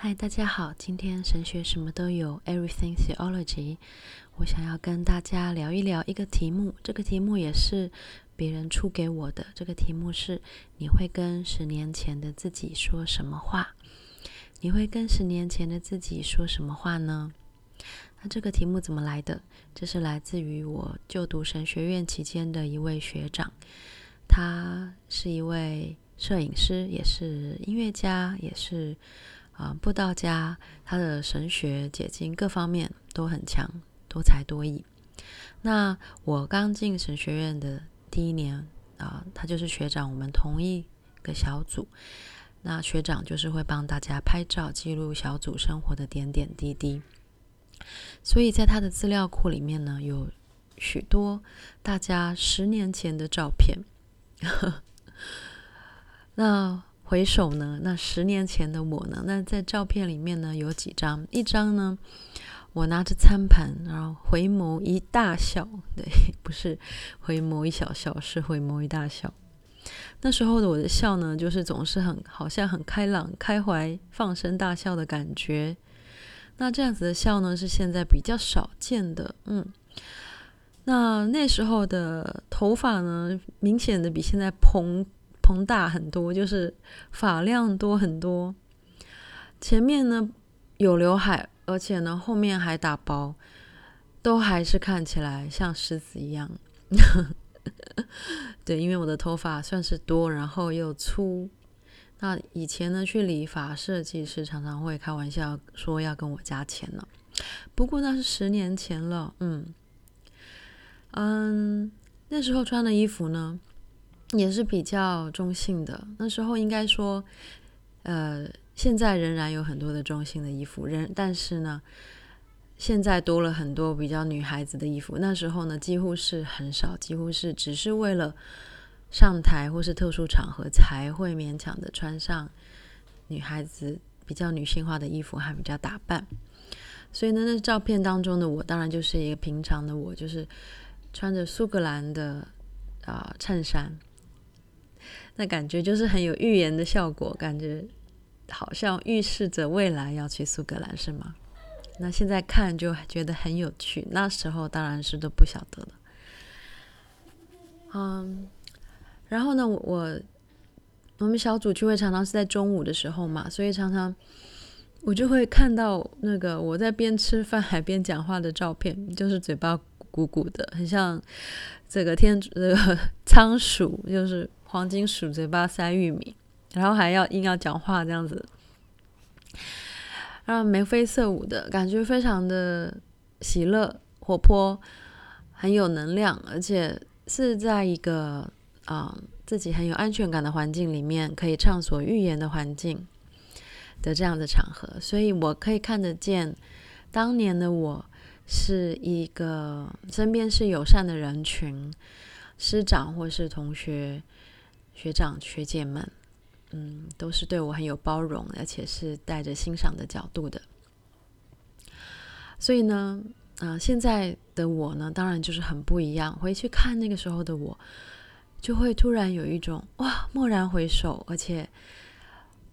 嗨，大家好，今天神学什么都有，Everything Theology。我想要跟大家聊一聊一个题目，这个题目也是别人出给我的。这个题目是：你会跟十年前的自己说什么话？你会跟十年前的自己说什么话呢？那这个题目怎么来的？这是来自于我就读神学院期间的一位学长，他是一位摄影师，也是音乐家，也是。啊，布道家，他的神学解经各方面都很强，多才多艺。那我刚进神学院的第一年啊，他就是学长，我们同一个小组。那学长就是会帮大家拍照，记录小组生活的点点滴滴。所以在他的资料库里面呢，有许多大家十年前的照片。那。回首呢，那十年前的我呢？那在照片里面呢，有几张？一张呢，我拿着餐盘，然后回眸一大笑。对，不是回眸一小笑，是回眸一大笑。那时候的我的笑呢，就是总是很好像很开朗、开怀、放声大笑的感觉。那这样子的笑呢，是现在比较少见的。嗯，那那时候的头发呢，明显的比现在蓬。膨大很多，就是发量多很多。前面呢有刘海，而且呢后面还打薄，都还是看起来像狮子一样。对，因为我的头发算是多，然后又粗。那以前呢去理发，设计师常常会开玩笑说要跟我加钱呢。不过那是十年前了，嗯嗯，那时候穿的衣服呢，也是比较中性的，那时候应该说，呃，现在仍然有很多的中性的衣服，人，但是呢，现在多了很多比较女孩子的衣服。那时候呢，几乎是很少，几乎是只是为了上台或是特殊场合才会勉强的穿上女孩子比较女性化的衣服，还比较打扮。所以呢，那照片当中的我，当然就是一个平常的我，就是穿着苏格兰的啊、衬衫。那感觉就是很有预言的效果，感觉好像预示着未来要去苏格兰，是吗？那现在看就觉得很有趣，那时候当然是都不晓得了。嗯，然后呢，我我们小组聚会常常是在中午的时候嘛，所以常常我就会看到那个我在边吃饭还边讲话的照片，就是嘴巴鼓鼓的，很像这个天这个 仓鼠，就是。黄金鼠嘴巴塞玉米，然后还要硬要讲话这样子，然后眉飞色舞的感觉，非常的喜乐、活泼，很有能量，而且是在一个啊、自己很有安全感的环境里面，可以畅所欲言的环境的这样的场合，所以我可以看得见当年的我是一个身边是友善的人群，师长或是同学。学长学姐们，嗯，都是对我很有包容，而且是带着欣赏的角度的。所以呢，啊、现在的我呢，当然就是很不一样。回去看那个时候的我，就会突然有一种哇，蓦然回首，而且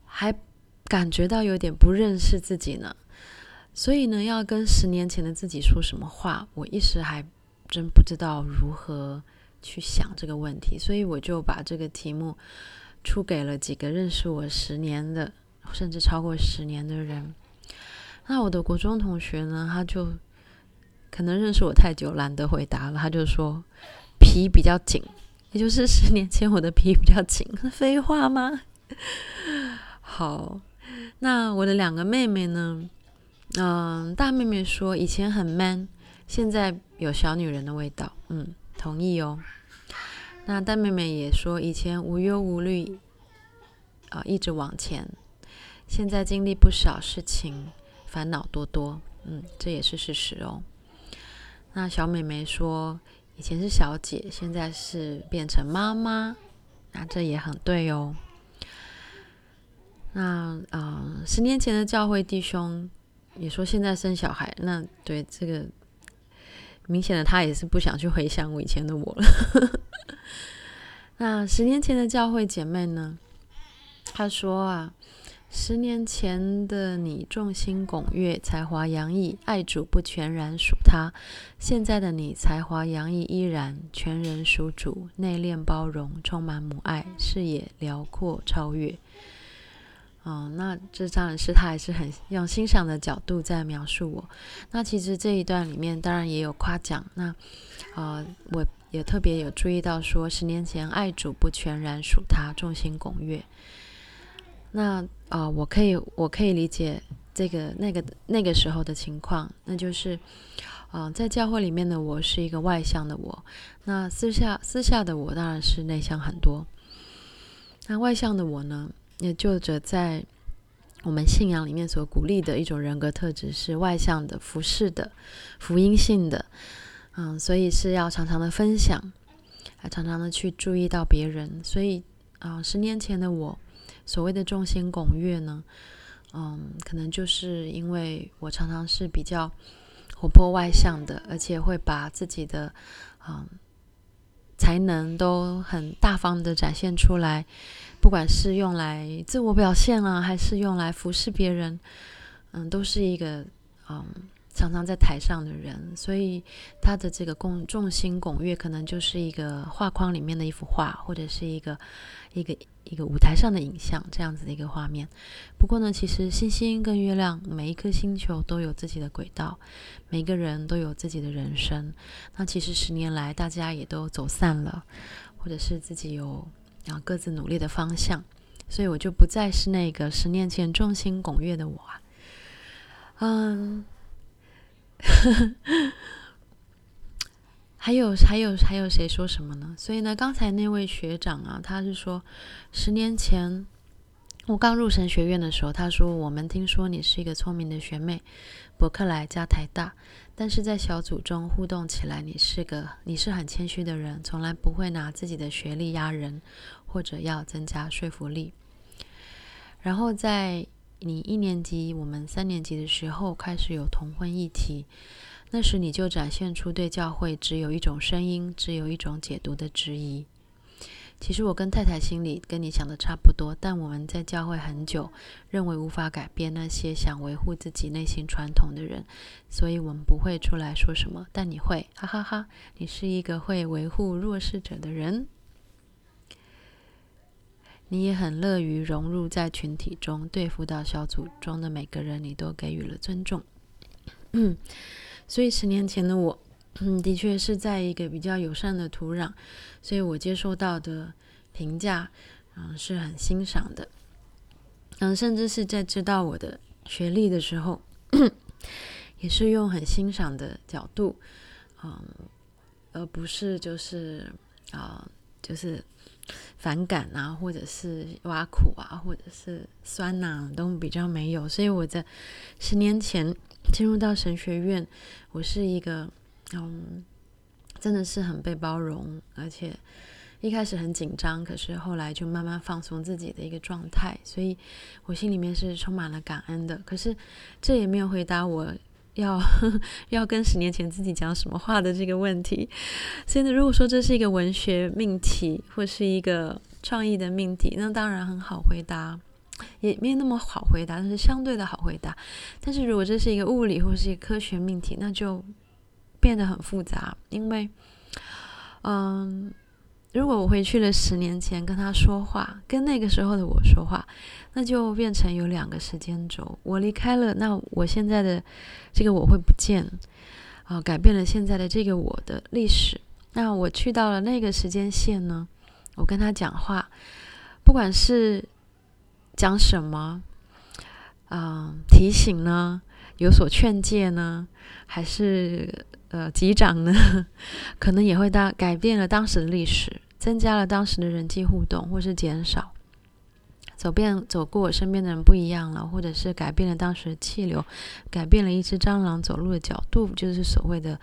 还感觉到有点不认识自己呢。所以呢，要跟十年前的自己说什么话，我一时还真不知道如何。去想这个问题，所以我就把这个题目出给了几个认识我十年的，甚至超过十年的人。那我的国中同学呢，他就可能认识我太久，懒得回答了，他就说皮比较紧，也就是十年前我的皮比较紧。废话吗？好，那我的两个妹妹呢？嗯，大妹妹说以前很 man，现在有小女人的味道。嗯。同意哦。那大妹妹也说，以前无忧无虑，啊、一直往前。现在经历不少事情，烦恼多多。嗯，这也是事实哦。那小妹妹说，以前是小姐，现在是变成妈妈。那这也很对哦。那啊、十年前的教会弟兄也说，现在生小孩。那对这个。明显的，他也是不想去回想我以前的我了。那十年前的教会姐妹呢？她说啊，十年前的你众星拱月，才华洋溢，爱主不全然属他；现在的你才华洋溢，依然全人属主，内敛包容，充满母爱，视野辽阔超越。哦，那这当然是他还是很用欣赏的角度在描述我。那其实这一段里面当然也有夸奖。那、呃，我也特别有注意到说，十年前爱主不全然属他，众星拱月。那啊、呃，我可以我可以理解这个那个那个时候的情况，那就是啊、呃，在教会里面的我是一个外向的我，那私下私下的我当然是内向很多。那外向的我呢？也就着在我们信仰里面所鼓励的一种人格特质是外向的、服侍的、福音性的，嗯，所以是要常常的分享，还常常的去注意到别人。所以啊，十年前的我，所谓的众星拱月呢，嗯，可能就是因为我常常是比较活泼外向的，而且会把自己的嗯才能都很大方的展现出来。不管是用来自我表现啊，还是用来服侍别人，嗯，都是一个嗯常常在台上的人，所以他的这个共众星拱月，可能就是一个画框里面的一幅画，或者是一个一个一个舞台上的影像，这样子的一个画面。不过呢，其实星星跟月亮，每一颗星球都有自己的轨道，每个人都有自己的人生。那其实十年来，大家也都走散了，或者是自己有。然后各自努力的方向，所以我就不再是那个十年前众星拱月的我啊。嗯，还有还有还有谁说什么呢？所以呢，刚才那位学长啊，他是说，十年前我刚入神学院的时候，他说，我们听说你是一个聪明的学妹，伯克莱加台大。但是在小组中互动起来，你是个你是很谦虚的人，从来不会拿自己的学历压人，或者要增加说服力。然后在你一年级，我们三年级的时候开始有同婚议题，那时你就展现出对教会只有一种声音，只有一种解读的质疑。其实我跟太太心里跟你想的差不多，但我们在教会很久，认为无法改变那些想维护自己内心传统的人，所以我们不会出来说什么。但你会，哈哈哈！你是一个会维护弱势者的人，你也很乐于融入在群体中，对辅导小组中的每个人，你都给予了尊重。嗯，所以十年前的我。嗯，的确是在一个比较友善的土壤，所以我接受到的评价，嗯，是很欣赏的，嗯，甚至是在知道我的学历的时候，也是用很欣赏的角度，嗯，而不是就是啊、就是反感啊，或者是挖苦啊，或者是酸呐、啊，都比较没有。所以我在十年前进入到神学院，我是一个。嗯，真的是很被包容，而且一开始很紧张，可是后来就慢慢放松自己的一个状态，所以我心里面是充满了感恩的。可是这也没有回答我要 要跟十年前自己讲什么话的这个问题。现在如果说这是一个文学命题或是一个创意的命题，那当然很好回答，也没有那么好回答，但是相对的好回答。但是如果这是一个物理或是一个科学命题，那就。变得很复杂，因为，嗯，如果我回去了十年前跟他说话，跟那个时候的我说话，那就变成有两个时间轴。我离开了，那我现在的这个我会不见，啊，改变了现在的这个我的历史。那我去到了那个时间线呢，我跟他讲话，不管是讲什么，嗯，提醒呢，有所劝诫呢，还是。呃，击掌呢，可能也会当改变了当时的历史，增加了当时的人际互动，或是减少。走遍走过我身边的人不一样了，或者是改变了当时的气流，改变了一只蟑螂走路的角度，就是所谓的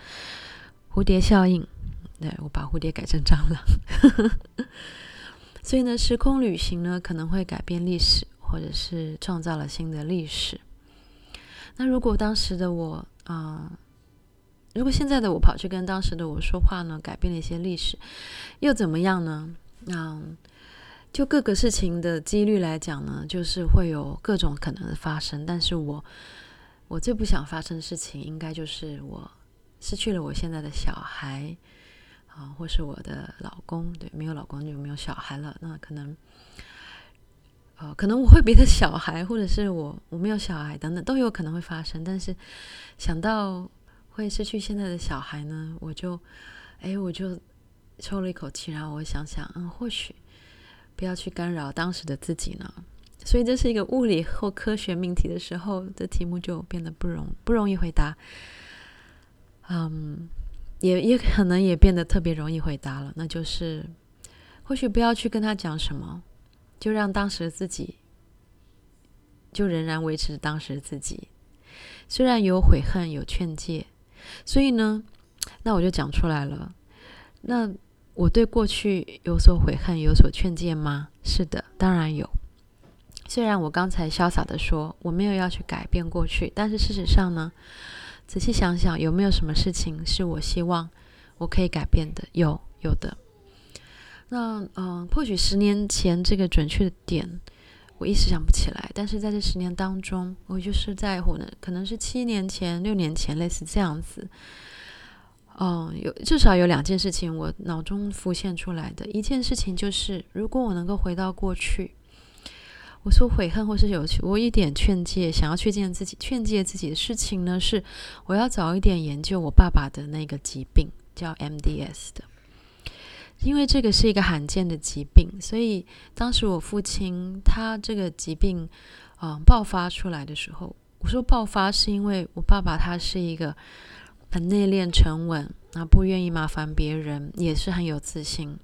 蝴蝶效应。对，我把蝴蝶改成蟑螂。所以呢，时空旅行呢，可能会改变历史，或者是创造了新的历史。那如果当时的我啊。如果现在的我跑去跟当时的我说话呢，改变了一些历史，又怎么样呢？嗯，就各个事情的几率来讲呢，就是会有各种可能的发生。但是我我最不想发生的事情，应该就是我失去了我现在的小孩啊，或是我的老公。对，没有老公就没有小孩了。那可能，呃，可能我会别的小孩，或者是我我没有小孩等等，都有可能会发生。但是想到会失去现在的小孩呢，我就哎，我就抽了一口气，然后我想想，嗯，或许。不要去干扰当时的自己呢，所以这是一个物理或科学命题的时候，这题目就变得不容不容易回答。嗯，也也可能也变得特别容易回答了，那就是或许不要去跟他讲什么，就让当时的自己就仍然维持当时的自己，虽然有悔恨有劝诫，所以呢，那我就讲出来了，那。我对过去有所悔恨，有所劝诫吗？是的，当然有。虽然我刚才潇洒地说我没有要去改变过去，但是事实上呢，仔细想想，有没有什么事情是我希望我可以改变的？有，有的。那嗯、或许十年前这个准确的点我一时想不起来，但是在这十年当中，我就是在乎呢，可能是七年前、六年前，类似这样子。哦，有至少有两件事情我脑中浮现出来的。一件事情就是，如果我能够回到过去，我说悔恨或是有我一点劝诫，想要去见自己劝诫自己的事情呢，是我要早一点研究我爸爸的那个疾病，叫 MDS 的。因为这个是一个罕见的疾病，所以当时我父亲他这个疾病啊、爆发出来的时候，我说爆发是因为我爸爸他是一个。很内敛、沉稳，啊，不愿意麻烦别人，也是很有自信，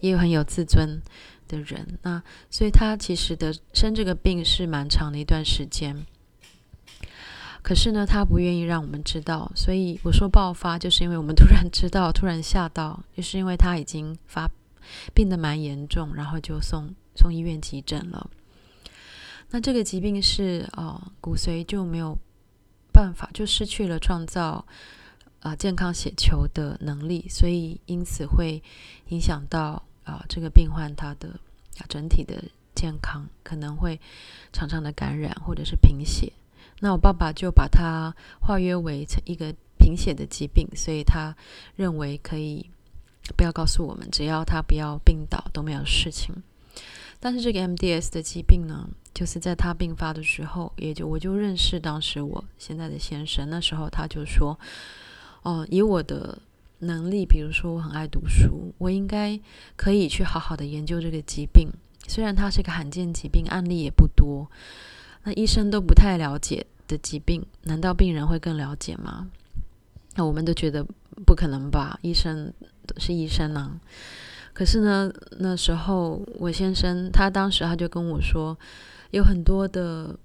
也有很有自尊的人。那所以他其实的生这个病是蛮长的一段时间。可是呢，他不愿意让我们知道。所以我说爆发，就是因为我们突然知道，突然吓到，就是因为他已经发病得蛮严重，然后就送送医院急诊了。那这个疾病是哦，骨髓就没有。办法就失去了创造啊、健康血球的能力，所以因此会影响到啊、这个病患他的啊整体的健康，可能会常常的感染或者是贫血。那我爸爸就把它化约为成一个贫血的疾病，所以他认为可以不要告诉我们，只要他不要病倒都没有事情。但是这个 MDS 的疾病呢，就是在他病发的时候，也就我就认识当时我现在的先生。那时候他就说：“哦，以我的能力，比如说我很爱读书，我应该可以去好好的研究这个疾病。虽然它是一个罕见疾病，案例也不多，那医生都不太了解的疾病，难道病人会更了解吗？那我们都觉得不可能吧？医生是医生呢、啊。”可是呢，那时候我先生他当时他就跟我说，有很多的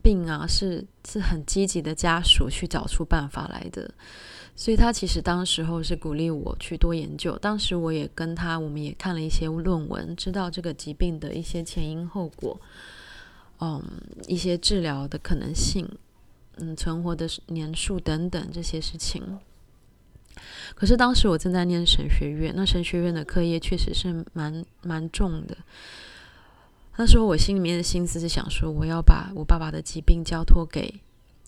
病啊，是是很积极的家属去找出办法来的，所以他其实当时候是鼓励我去多研究。当时我也跟他，我们也看了一些论文，知道这个疾病的一些前因后果，嗯，一些治疗的可能性，嗯，存活的年数等等这些事情。可是当时我正在念神学院，那神学院的课业确实是蛮蛮重的。那时候我心里面的心思是想说，我要把我爸爸的疾病交托给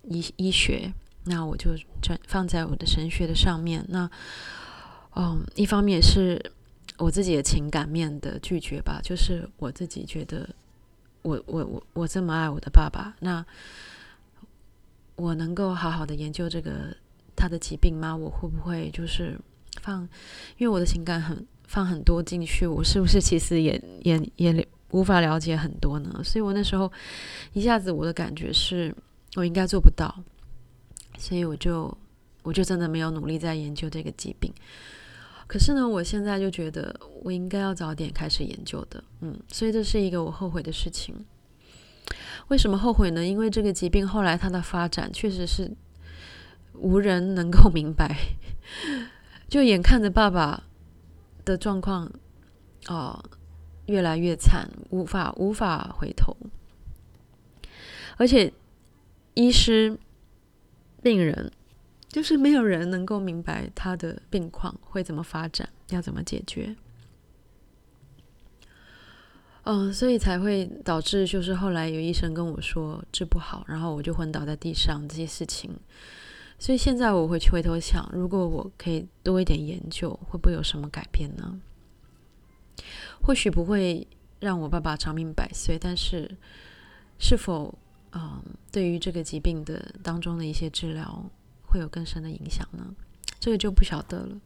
医医学，那我就转放在我的神学的上面。那，嗯，一方面是我自己的情感面的拒绝吧，就是我自己觉得，我我我我这么爱我的爸爸，那我能够好好的研究这个。他的疾病吗？我会不会就是放？因为我的情感很放很多进去，我是不是其实也也也无法了解很多呢？所以我那时候一下子我的感觉是我应该做不到，所以我就我就真的没有努力在研究这个疾病。可是呢，我现在就觉得我应该要早点开始研究的，嗯，所以这是一个我后悔的事情。为什么后悔呢？因为这个疾病后来它的发展确实是。无人能够明白，就眼看着爸爸的状况，哦，越来越惨，无法无法回头，而且医师、病人，就是没有人能够明白他的病况会怎么发展，要怎么解决。嗯，所以才会导致就是后来有医生跟我说治不好，然后我就昏倒在地上这些事情。所以现在我会去回头想，如果我可以多一点研究，会不会有什么改变呢？或许不会让我爸爸长命百岁，但是是否嗯，对于这个疾病的当中的一些治疗会有更深的影响呢？这个就不晓得了。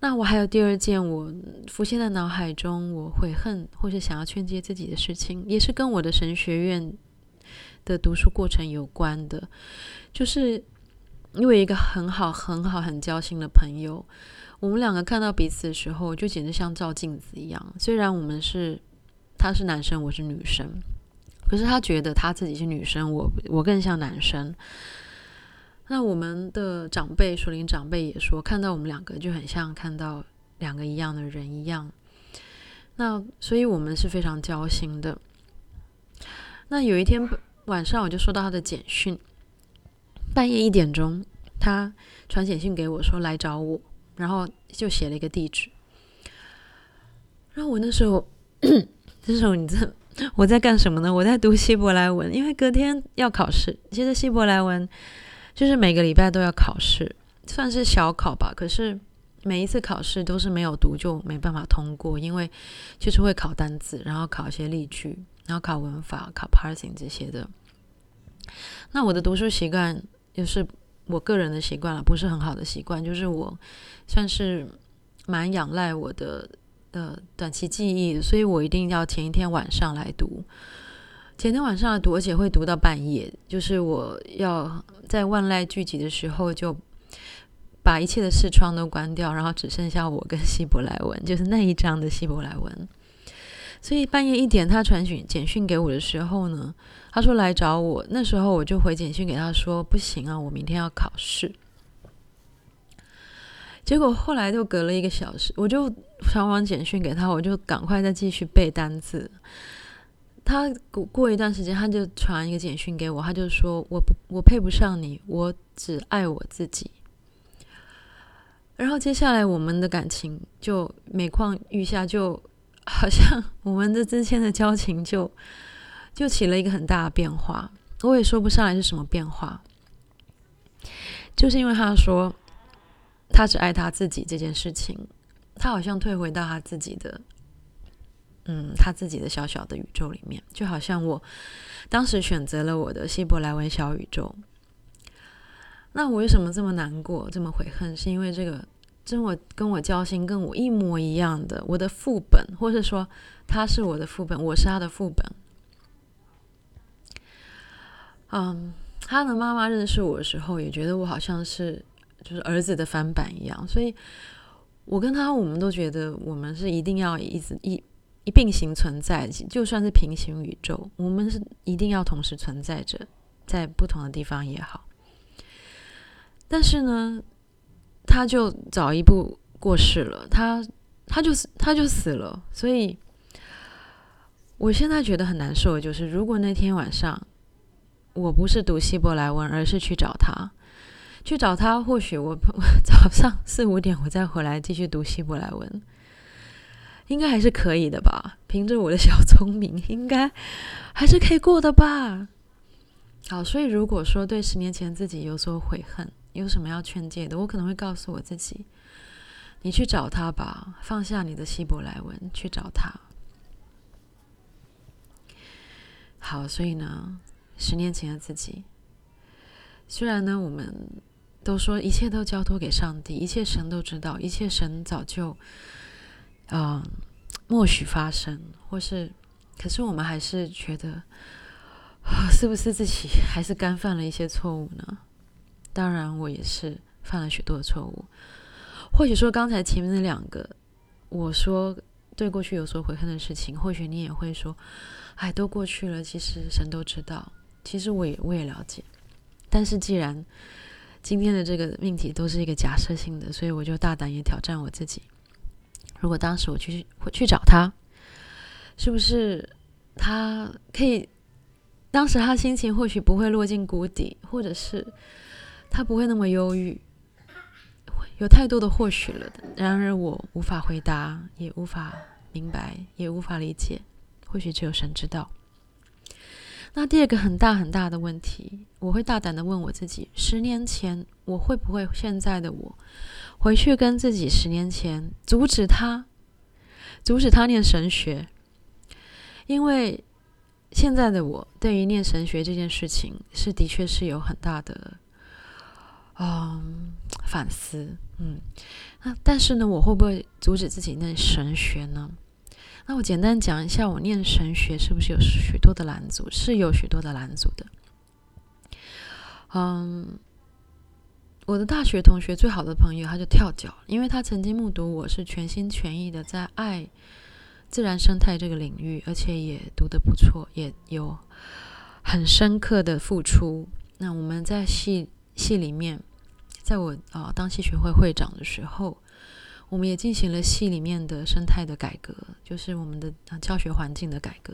那我还有第二件我浮现在脑海中，我悔恨或是想要劝诫自己的事情，也是跟我的神学院的读书过程有关的。就是因为一个很好、很好、很交心的朋友，我们两个看到彼此的时候，就简直像照镜子一样。虽然我们是他是男生，我是女生，可是他觉得他自己是女生，我我更像男生。那我们的长辈，属灵长辈也说，看到我们两个就很像看到两个一样的人一样。那所以我们是非常交心的。那有一天晚上，我就收到他的简讯，半夜一点钟，他传简讯给我说来找我，然后就写了一个地址。然后我那时候，这时候你在我在干什么呢？我在读希伯来文，因为隔天要考试。其实希伯来文。就是每个礼拜都要考试，算是小考吧。可是每一次考试都是没有读就没办法通过，因为就是会考单词，然后考一些例句，然后考文法、考 parsing 这些的。那我的读书习惯就是我个人的习惯了，不是很好的习惯。就是我算是蛮仰赖我的呃短期记忆，所以我一定要前一天晚上来读。前天晚上读，而且会读到半夜。就是我要在万籁俱寂的时候，就把一切的视窗都关掉，然后只剩下我跟希伯来文，就是那一章的希伯来文。所以半夜一点，他传讯简讯给我的时候呢，他说来找我。那时候我就回简讯给他说，不行啊，我明天要考试。结果后来就隔了一个小时，我就传完简讯给他，我就赶快再继续背单词。他过过一段时间，他就传一个简讯给我，他就说：“我不，我配不上你，我只爱我自己。”然后接下来我们的感情就每况愈下，就好像我们的之间的交情就就起了一个很大的变化。我也说不上来是什么变化，就是因为他说他只爱他自己这件事情，他好像退回到他自己的。嗯，他自己的小小的宇宙里面，就好像我当时选择了我的希伯来文小宇宙。那我为什么这么难过，这么悔恨？是因为这个，跟我跟我交心，跟我一模一样的我的副本，或是说他是我的副本，我是他的副本。嗯，他的妈妈认识我的时候，也觉得我好像是就是儿子的翻版一样，所以我跟他，我们都觉得我们是一定要一直一。一并行存在，就算是平行宇宙，我们是一定要同时存在着，在不同的地方也好。但是呢，他就早一步过世了，他他就他就死了。所以，我现在觉得很难受就是，如果那天晚上我不是读希伯来文，而是去找他，去找他，或许我我 早上四五点我再回来继续读希伯来文。应该还是可以的吧，凭着我的小聪明，应该还是可以过的吧。好，所以如果说对十年前自己有所悔恨，有什么要劝诫的，我可能会告诉我自己：你去找他吧，放下你的希伯来文，去找他。好，所以呢，十年前的自己，虽然呢，我们都说一切都交托给上帝，一切神都知道，一切神早就。啊、嗯，默许发生，或是，可是我们还是觉得，是不是自己还是干犯了一些错误呢？当然，我也是犯了许多的错误。或许说刚才前面那两个，我说对过去有所悔恨的事情，或许你也会说，哎，都过去了，其实神都知道，其实我也我也了解。但是既然今天的这个命题都是一个假设性的，所以我就大胆也挑战我自己。如果当时我去去找他，是不是他可以？当时他心情或许不会落进谷底，或者是他不会那么忧郁。有太多的或许了，然而我无法回答，也无法明白，也无法理解。或许只有神知道。那第二个很大很大的问题，我会大胆的问我自己：十年前我会不会现在的我回去跟自己十年前阻止他，阻止他念神学？因为现在的我对于念神学这件事情是的确是有很大的嗯反思，嗯，那但是呢，我会不会阻止自己念神学呢？那我简单讲一下，我念神学是不是有许多的拦阻？是有许多的拦阻的。嗯，我的大学同学最好的朋友他就跳脚，因为他曾经目睹我是全心全意的在爱自然生态这个领域，而且也读得不错，也有很深刻的付出。那我们在系系里面，在我啊、当系学会会长的时候。我们也进行了系里面的生态的改革，就是我们的教学环境的改革。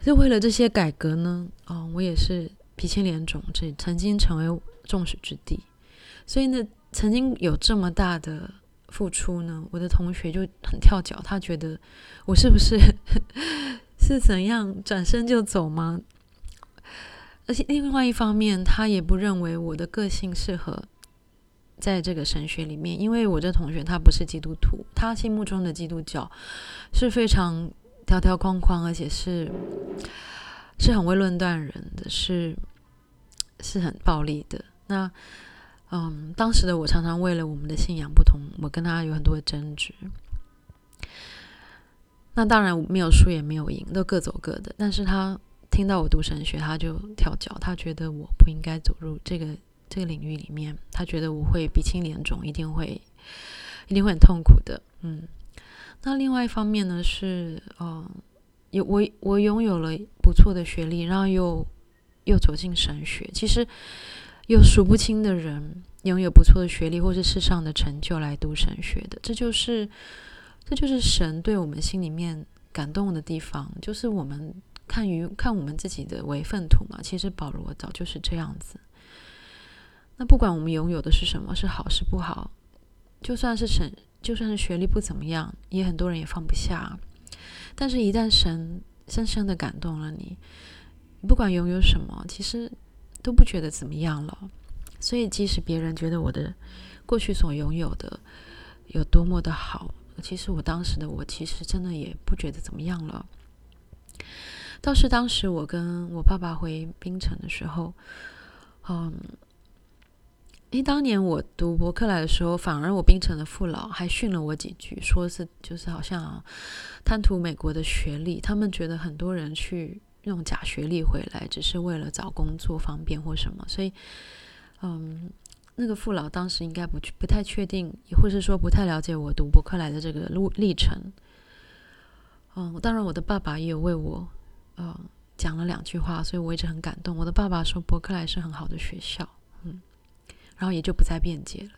就为了这些改革呢，啊、我也是鼻青脸肿，这曾经成为众矢之的。所以呢，曾经有这么大的付出呢，我的同学就很跳脚，他觉得我是不是 是怎样转身就走吗？而且另外一方面，他也不认为我的个性适合。在这个神学里面，因为我这同学他不是基督徒，他心目中的基督教是非常条条框框，而且是是很会论断人的，是是很暴力的。那嗯，当时的我常常为了我们的信仰不同，我跟他有很多的争执。那当然没有输也没有赢，都各走各的。但是他听到我读神学，他就跳脚，他觉得我不应该走入这个。这个领域里面，他觉得我会鼻青脸肿，一定会，一定会很痛苦的。嗯，那另外一方面呢，是嗯，有我我拥有了不错的学历，然后又又走进神学。其实有数不清的人拥有不错的学历或是世上的成就来读神学的，这就是这就是神对我们心里面感动的地方，就是我们看于看我们自己的为粪土嘛。其实保罗早就是这样子。那不管我们拥有的是什么，是好是不好，就算是神，就算是学历不怎么样，也很多人也放不下。但是，一旦神深深的感动了，你不管拥有什么，其实都不觉得怎么样了。所以，即使别人觉得我的过去所拥有的有多么的好，其实我当时的我，其实真的也不觉得怎么样了。倒是当时我跟我爸爸回槟城的时候，嗯。因为当年我读伯克莱的时候，反而我槟城的父老还训了我几句，说是就是好像，贪图美国的学历，他们觉得很多人去用假学历回来，只是为了找工作方便或什么，所以，嗯，那个父老当时应该不不太确定，也或是说不太了解我读伯克莱的这个路历程。嗯，当然我的爸爸也有为我，嗯，讲了两句话，所以我一直很感动。我的爸爸说伯克莱是很好的学校，嗯。然后也就不再辩解了。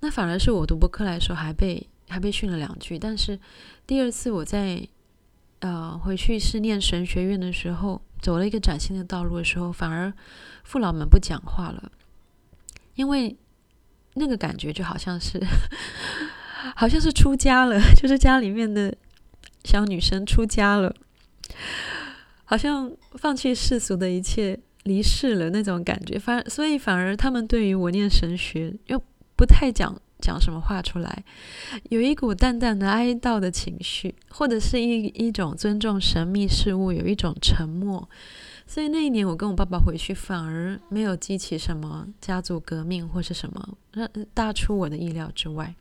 那反而是我读伯克莱的时候还被还被训了两句，但是第二次我在呃回去是念神学院的时候，走了一个崭新的道路的时候，反而父老们不讲话了，因为那个感觉就好像是 好像是出家了，就是家里面的小女生出家了，好像放弃世俗的一切。离世了那种感觉，反所以反而他们对于我念神学又不太讲讲什么话出来，有一股淡淡的哀悼的情绪，或者是一一种尊重神秘事物，有一种沉默。所以那一年我跟我爸爸回去，反而没有激起什么家族革命或是什么，大出我的意料之外。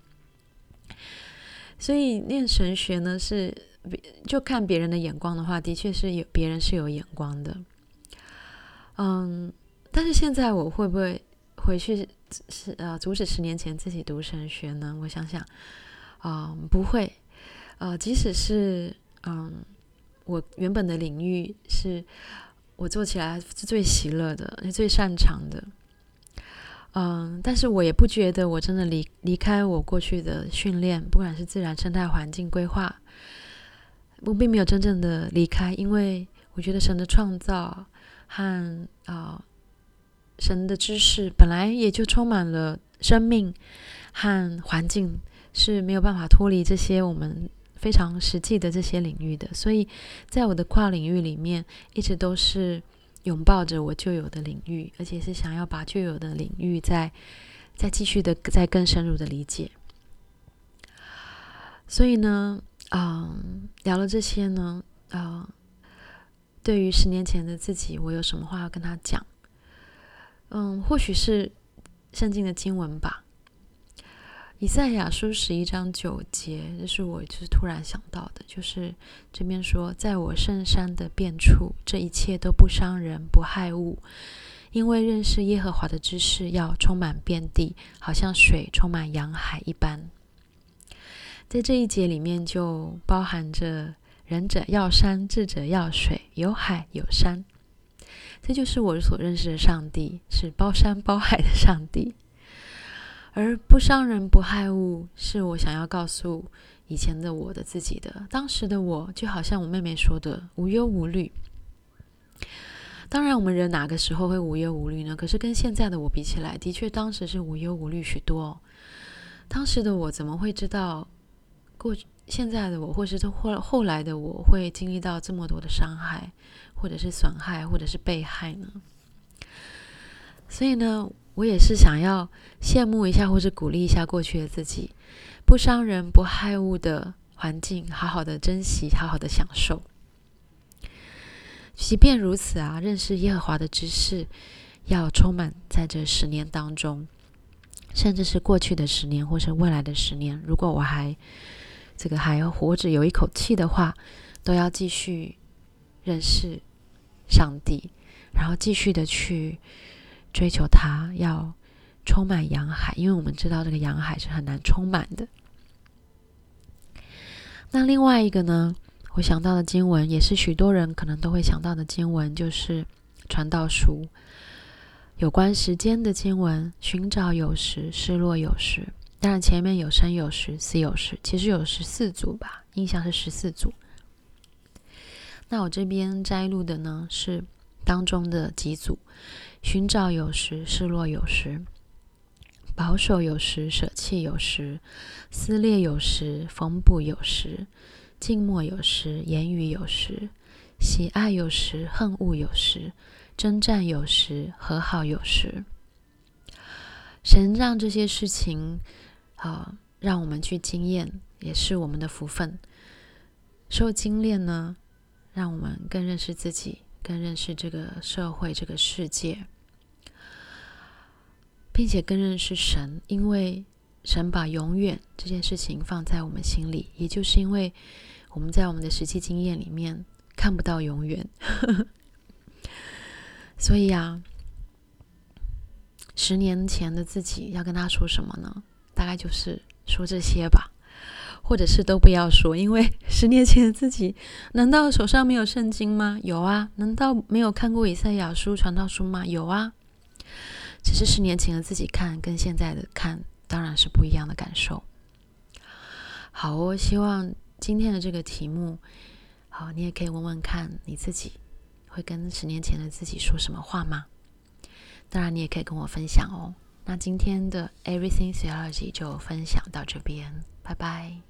所以念神学呢，是就看别人的眼光的话，的确是有别人是有眼光的。嗯，但是现在我会不会回去是呃阻止十年前自己读神学呢？我想想，啊、嗯，不会，呃，即使是嗯，我原本的领域是我做起来是最喜乐的、最擅长的，嗯，但是我也不觉得我真的离离开我过去的训练，不管是自然生态环境规划，我并没有真正的离开，因为我觉得神的创造。和啊、神的知识本来也就充满了生命和环境，是没有办法脱离这些我们非常实际的这些领域的，所以在我的跨领域里面，一直都是拥抱着我旧有的领域，而且是想要把旧有的领域再再继续的再更深入的理解。所以呢，嗯，聊了这些呢，呃，对于十年前的自己，我有什么话要跟他讲？嗯，或许是圣经的经文吧。以赛亚书十一章九节，这是我就是突然想到的，就是这边说，在我圣山的遍处，这一切都不伤人，不害物，因为认识耶和华的知识要充满遍地，好像水充满洋海一般。在这一节里面，就包含着仁者要山，智者要水，有海有山，这就是我所认识的上帝，是包山包海的上帝。而不伤人不害物，是我想要告诉以前的我的自己的。当时的我就好像我妹妹说的，无忧无虑。当然，我们人哪个时候会无忧无虑呢？可是跟现在的我比起来，的确当时是无忧无虑许多。当时的我怎么会知道过现在的我，或是后后来的我会经历到这么多的伤害，或者是损害，或者是被害呢？所以呢，我也是想要羡慕一下，或者鼓励一下过去的自己，不伤人、不害物的环境，好好的珍惜，好好的享受。即便如此啊，认识耶和华的知识要充满在这十年当中，甚至是过去的十年，或是未来的十年。如果我还这个还要活着，有一口气的话，都要继续认识上帝，然后继续的去。追求它要充满洋海，因为我们知道这个洋海是很难充满的。那另外一个呢，我想到的经文也是许多人可能都会想到的经文，就是传道书有关时间的经文。寻找有时，失落有时。当然前面有生有时，死有时，其实有十四组吧，印象是十四组。那我这边摘录的呢，是当中的几组。寻找有时，失落有时；保守有时，舍弃有时；撕裂有时，缝补有时；静默有时，言语有时；喜爱有时，恨恶有时；征战有时，和好有时。神让这些事情，啊，让我们去经验，也是我们的福分。受精炼呢，让我们更认识自己。更认识这个社会、这个世界，并且更认识神，因为神把永远这件事情放在我们心里，也就是因为我们在我们的实际经验里面看不到永远，所以啊，十年前的自己要跟他说什么呢？大概就是说这些吧。或者是都不要说，因为 十年前的自己，难道手上没有圣经吗？有啊。难道没有看过以赛亚书、传道书吗？有啊。只是十年前的自己看，跟现在的看，当然是不一样的感受。好哦，希望今天的这个题目，好，你也可以问问看你自己，会跟十年前的自己说什么话吗？当然，你也可以跟我分享哦。那今天的 Everything Theology 就分享到这边，拜拜。